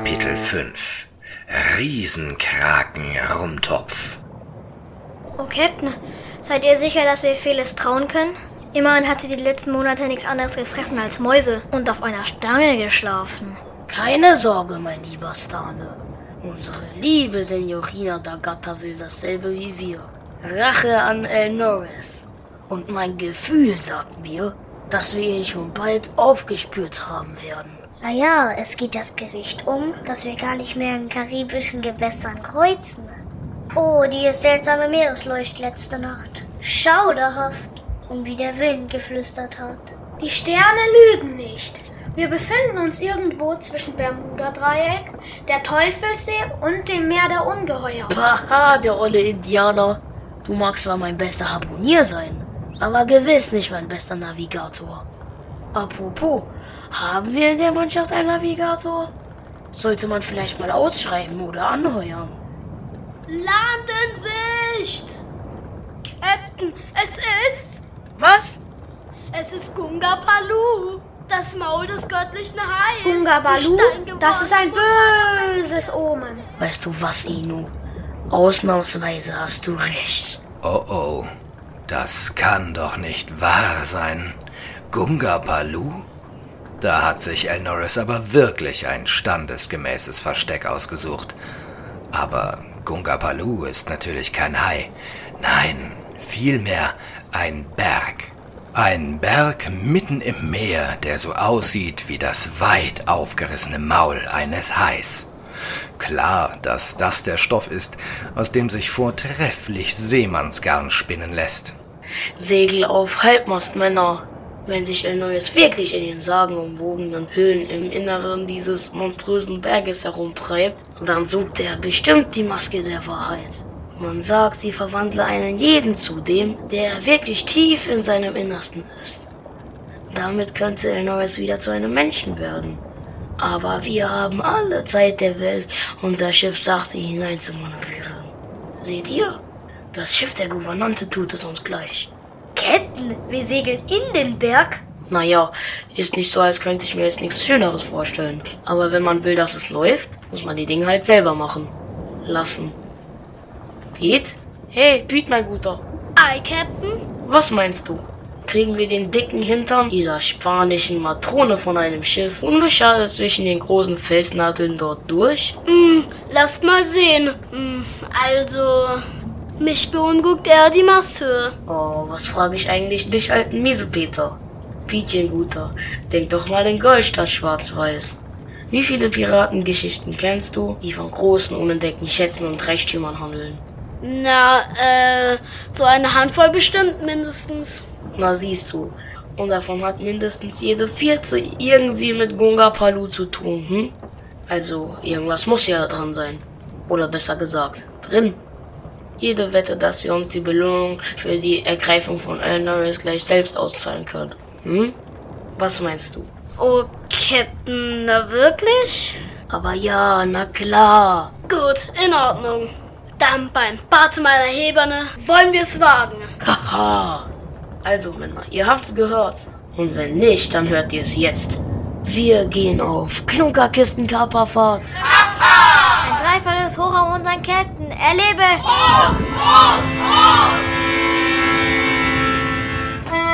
Kapitel 5 Riesenkraken Rumtopf Oh, Captain, seid ihr sicher, dass wir Felis trauen können? Immerhin hat sie die letzten Monate nichts anderes gefressen als Mäuse und auf einer Stange geschlafen. Keine Sorge, mein lieber Stane. Unsere liebe Signorina D'Agata will dasselbe wie wir. Rache an El Norris. Und mein Gefühl sagt mir, dass wir ihn schon bald aufgespürt haben werden. Naja, es geht das Gericht um, dass wir gar nicht mehr in karibischen Gewässern kreuzen. Oh, die seltsame Meeresleucht letzte Nacht. Schauderhaft. Und wie der Wind geflüstert hat. Die Sterne lügen nicht. Wir befinden uns irgendwo zwischen Bermuda-Dreieck, der Teufelssee und dem Meer der Ungeheuer. Haha, der olle Indianer. Du magst zwar mein bester Harponier sein, aber gewiss nicht mein bester Navigator. Apropos, haben wir in der Mannschaft einen Navigator? Sollte man vielleicht mal ausschreiben oder anheuern. Land in Sicht! Captain, es ist, Was? es ist Gunga Palu, das Maul des göttlichen Hais. Gunga Die Balu, steingewordene das ist ein böses Omen. Weißt du was, Inu? Ausnahmsweise hast du recht. Oh oh, das kann doch nicht wahr sein. Gunga Palu? Da hat sich El Norris aber wirklich ein standesgemäßes Versteck ausgesucht. Aber Gunga Palu ist natürlich kein Hai. Nein, vielmehr ein Berg. Ein Berg mitten im Meer, der so aussieht wie das weit aufgerissene Maul eines Hais. Klar, dass das der Stoff ist, aus dem sich vortrefflich Seemannsgarn spinnen lässt. Segel auf Halbmast, Männer. Wenn sich El Neues wirklich in den sagenumwogenen Höhlen im Inneren dieses monströsen Berges herumtreibt, dann sucht er bestimmt die Maske der Wahrheit. Man sagt, sie verwandle einen jeden zu dem, der wirklich tief in seinem Innersten ist. Damit könnte El Neues wieder zu einem Menschen werden. Aber wir haben alle Zeit der Welt, unser Schiff sachte hinein zu manövrieren. Seht ihr? Das Schiff der Gouvernante tut es uns gleich. Captain, wir segeln in den Berg? Naja, ist nicht so, als könnte ich mir jetzt nichts Schöneres vorstellen. Aber wenn man will, dass es läuft, muss man die Dinge halt selber machen. Lassen. Pete? Hey, Pete, mein Guter. Ei, Captain. Was meinst du? Kriegen wir den dicken Hintern dieser spanischen Matrone von einem Schiff unbeschadet zwischen den großen Felsnadeln dort durch? Hm, lasst mal sehen. Hm, also, mich beunruhigt eher die Masthöhe. Oh, was frage ich eigentlich dich, alten Miesepeter? Pietchen Guter, denk doch mal in Gold statt schwarz-weiß. Wie viele Piratengeschichten kennst du, die von großen, unentdeckten Schätzen und Reichtümern handeln? Na, äh, so eine Handvoll bestimmt mindestens. Na siehst du. Und davon hat mindestens jede vierte irgendwie mit Gunga Palu zu tun, hm? Also, irgendwas muss ja dran sein. Oder besser gesagt, drin. Jede Wette, dass wir uns die Belohnung für die Ergreifung von El Norris gleich selbst auszahlen können. Hm? Was meinst du? Oh, Captain, na wirklich? Aber ja, na klar. Gut, in Ordnung. Dann beim Barte meiner Heberne wollen wir es wagen. Haha. Also Männer, ihr habt's gehört. Und wenn nicht, dann hört ihr es jetzt. Wir gehen auf Klunkerkistenkaperfahrt. Hoch auf unseren Captain. Er lebe!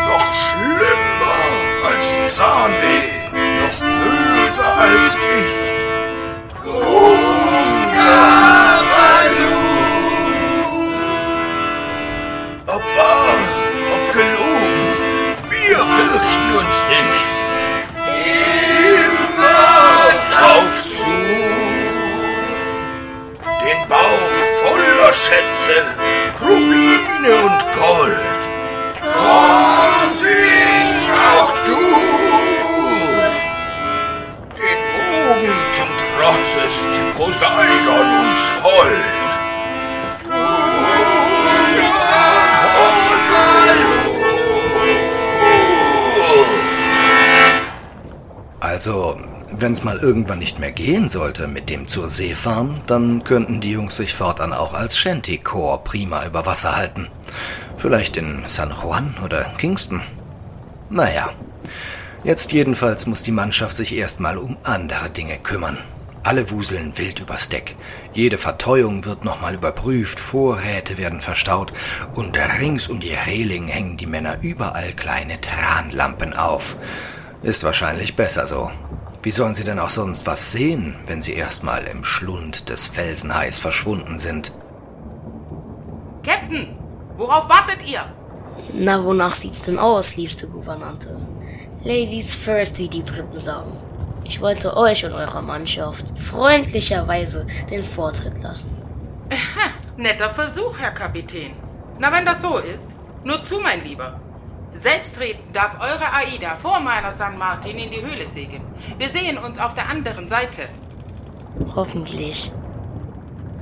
Noch schlimmer als Zahnweh, noch böser als Gicht. Gunga Ist Poseidon uns hold. Also, wenn's mal irgendwann nicht mehr gehen sollte mit dem zur See fahren, dann könnten die Jungs sich fortan auch als Shanty-Corps prima über Wasser halten. Vielleicht in San Juan oder Kingston. Naja, jetzt jedenfalls muss die Mannschaft sich erstmal um andere Dinge kümmern. Alle wuseln wild übers Deck. Jede Verteuung wird nochmal überprüft, Vorräte werden verstaut und rings um die Reling hängen die Männer überall kleine Tranlampen auf. Ist wahrscheinlich besser so. Wie sollen sie denn auch sonst was sehen, wenn sie erstmal im Schlund des Felsenhais verschwunden sind? Captain, worauf wartet ihr? Na, wonach sieht's denn aus, liebste Gouvernante? Ladies first, wie die Briten sagen. Ich wollte euch und eurer Mannschaft freundlicherweise den Vortritt lassen. Netter Versuch, Herr Kapitän. Na, wenn das so ist, nur zu, mein Lieber. Selbstredend darf eure AIDA vor meiner San Martin in die Höhle segeln. Wir sehen uns auf der anderen Seite. Hoffentlich.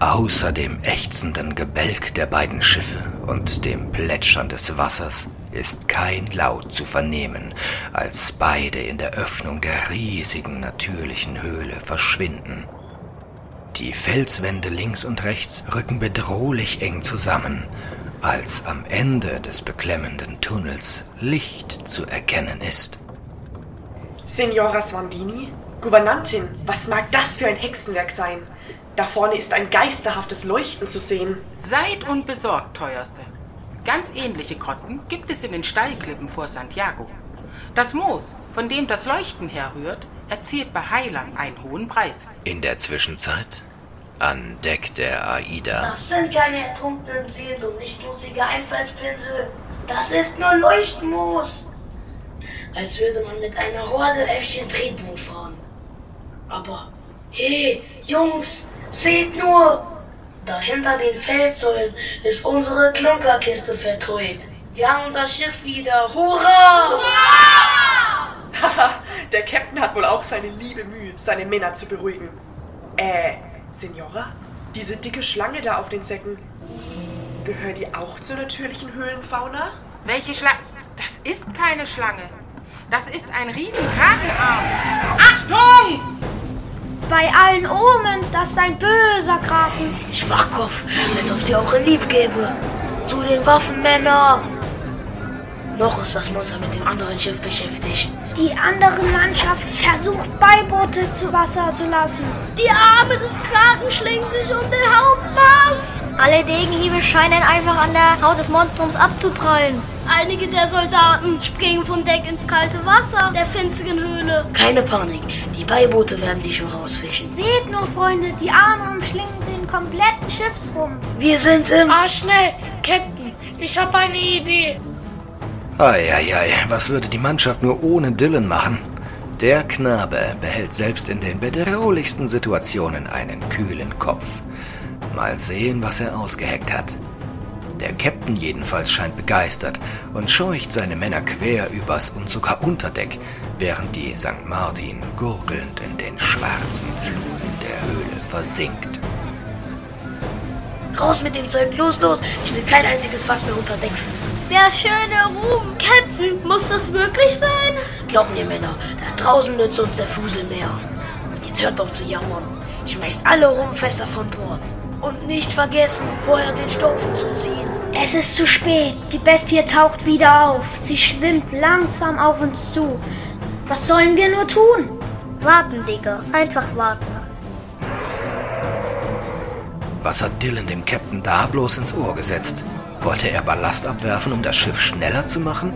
Außer dem ächzenden Gebälk der beiden Schiffe und dem Plätschern des Wassers ist kein Laut zu vernehmen, als beide in der Öffnung der riesigen natürlichen Höhle verschwinden. Die Felswände links und rechts rücken bedrohlich eng zusammen, als am Ende des beklemmenden Tunnels Licht zu erkennen ist. Signora Swandini? Gouvernantin, was mag das für ein Hexenwerk sein? Da vorne ist ein geisterhaftes Leuchten zu sehen. Seid unbesorgt, teuerste. Ganz ähnliche Grotten gibt es in den Steilklippen vor Santiago. Das Moos, von dem das Leuchten herrührt, erzielt bei Heilern einen hohen Preis. In der Zwischenzeit an Deck der Aida. Das sind keine ertrunkenen Seelen und nicht lustige Einfallspinsel. Das ist nur Leuchtmoos. Als würde man mit einer Horde Äffchen Tretboot fahren. Aber, hey, Jungs, seht nur! Dahinter den Felssäulen ist unsere Klunkerkiste vertreut. Wir haben das Schiff wieder. Hurra! Haha, der Captain hat wohl auch seine liebe Mühe, seine Männer zu beruhigen. Äh, Signora? Diese dicke Schlange da auf den Säcken, gehört die auch zur natürlichen Höhlenfauna? Welche Schlange? Das ist keine Schlange. Das ist ein Riesenkrakenarm. Achtung! Bei allen Omen, das ist ein böser Kraken. Schwachkopf, als ob sie auch lieb gäbe. Zu den Waffen, Männer! Noch ist das Monster mit dem anderen Schiff beschäftigt. Die andere Mannschaft versucht Beiboote zu Wasser zu lassen. Die Arme des Kraken schlingen sich um den Hauptmast. Alle Degenhiebe scheinen einfach an der Haut des Monstrums abzuprallen. Einige der Soldaten springen von Deck ins kalte Wasser der finsteren Höhle. Keine Panik, die Beiboote werden sie schon rausfischen. Seht nur, Freunde, die Arme umschlingen den kompletten Schiffsrumpf. Wir sind im... Ah, schnell, Captain, ich habe eine Idee. Eieiei, was würde die Mannschaft nur ohne Dylan machen? Der Knabe behält selbst in den bedrohlichsten Situationen einen kühlen Kopf. Mal sehen, was er ausgeheckt hat. Der Captain jedenfalls scheint begeistert und scheucht seine Männer quer übers und sogar unter Deck, während die St. Martin gurgelnd in den schwarzen Fluten der Höhle versinkt. Raus mit dem Zeug, los, los! Ich will kein einziges Fass mehr unter Deck finden. Der schöne Ruhm. Captain, muss das wirklich sein? Glaubt mir, Männer, da draußen nützt uns der Fusel mehr. Und jetzt hört auf zu jammern. Schmeißt alle Rumfässer von Bord. Und nicht vergessen, vorher den Stopfen zu ziehen. Es ist zu spät. Die Bestie taucht wieder auf. Sie schwimmt langsam auf uns zu. Was sollen wir nur tun? Warten, Digga. Einfach warten. Was hat Dylan dem Captain da bloß ins Ohr gesetzt? Wollte er Ballast abwerfen, um das Schiff schneller zu machen?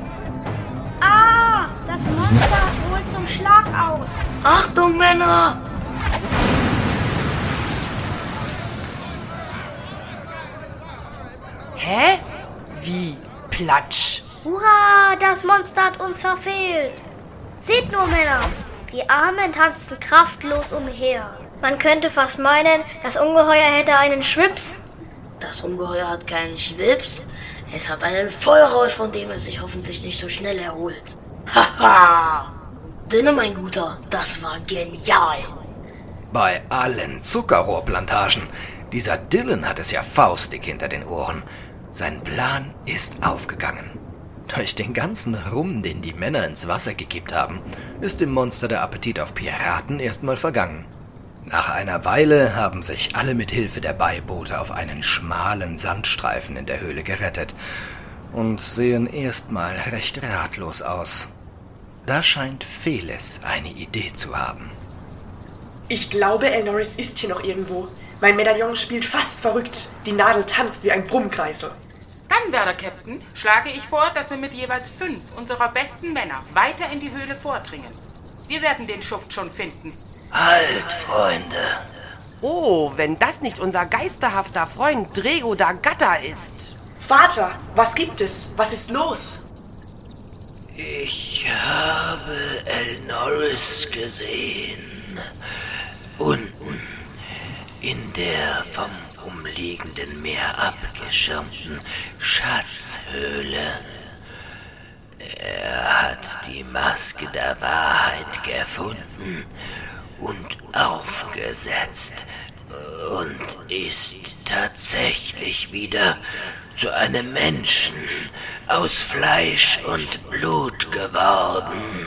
Ah, das Monster holt zum Schlag aus. Achtung, Männer! Hä? Wie? Platsch. Hurra, das Monster hat uns verfehlt. Seht nur, Männer. Die Armen tanzen kraftlos umher. Man könnte fast meinen, das Ungeheuer hätte einen Schwips. Das Ungeheuer hat keinen Schwips. Es hat einen Vollrausch, von dem es sich hoffentlich nicht so schnell erholt. Haha! Dinne, mein Guter, das war genial. Bei allen Zuckerrohrplantagen. Dieser Dylan hat es ja faustig hinter den Ohren. Sein Plan ist aufgegangen. Durch den ganzen Rum, den die Männer ins Wasser gekippt haben, ist dem Monster der Appetit auf Piraten erstmal vergangen. Nach einer Weile haben sich alle mit Hilfe der Beiboote auf einen schmalen Sandstreifen in der Höhle gerettet und sehen erstmal recht ratlos aus. Da scheint Felis eine Idee zu haben. Ich glaube, El Norris ist hier noch irgendwo. Mein Medaillon spielt fast verrückt. Die Nadel tanzt wie ein Brummkreisel. Dann, werter Captain, schlage ich vor, dass wir mit jeweils fünf unserer besten Männer weiter in die Höhle vordringen. Wir werden den Schuft schon finden. Halt, Freunde. Oh, wenn das nicht unser geisterhafter Freund Drego da Gatta ist. Vater, was gibt es? Was ist los? Ich habe El Norris gesehen. Unten in der vom umliegenden Meer abgeschirmten Schatzhöhle. Er hat die Maske der Wahrheit gefunden und aufgesetzt und ist tatsächlich wieder zu einem Menschen aus Fleisch und Blut geworden.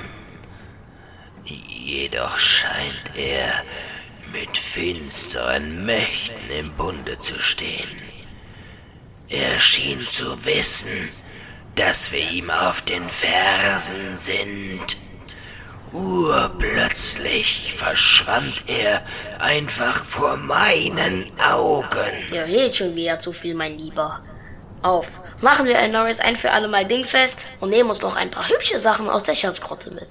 Jedoch scheint er mit finsteren Mächten im Bunde zu stehen. Er schien zu wissen, dass wir ihm auf den Fersen sind. Urplötzlich verschwand er einfach vor meinen Augen. Ihr redet schon wieder zu viel, mein Lieber. Auf, machen wir El Norris ein für alle Mal dingfest und nehmen uns noch ein paar hübsche Sachen aus der Schatzgrotte mit.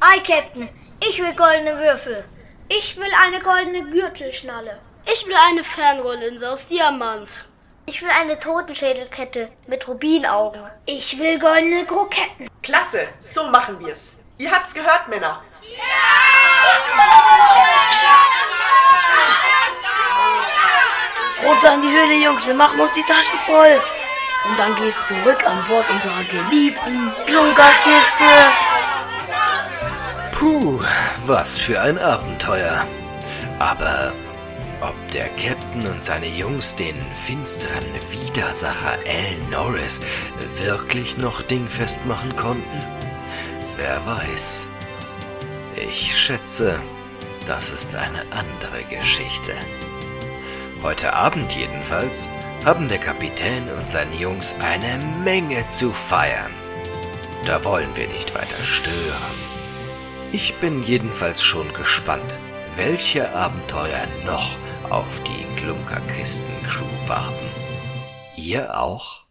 Ei, Captain, ich will goldene Würfel. Ich will eine goldene Gürtelschnalle. Ich will eine Fernrohrlinse aus Diamant. Ich will eine Totenschädelkette mit Rubinaugen. Ich will goldene Kroketten. Klasse, so machen wir's. Ihr habt's gehört, Männer. Runter in die Höhle, Jungs, wir machen uns die Taschen voll. Und dann geht's zurück an Bord unserer geliebten Klunkerkiste. Puh, was für ein Abenteuer. Aber ob der Captain und seine Jungs den finsteren Widersacher Al Norris wirklich noch dingfest machen konnten? Wer weiß. Ich schätze, das ist eine andere Geschichte. Heute Abend jedenfalls haben der Kapitän und seine Jungs eine Menge zu feiern. Da wollen wir nicht weiter stören. Ich bin jedenfalls schon gespannt, welche Abenteuer noch auf die Klunkerkisten-Crew warten. Ihr auch?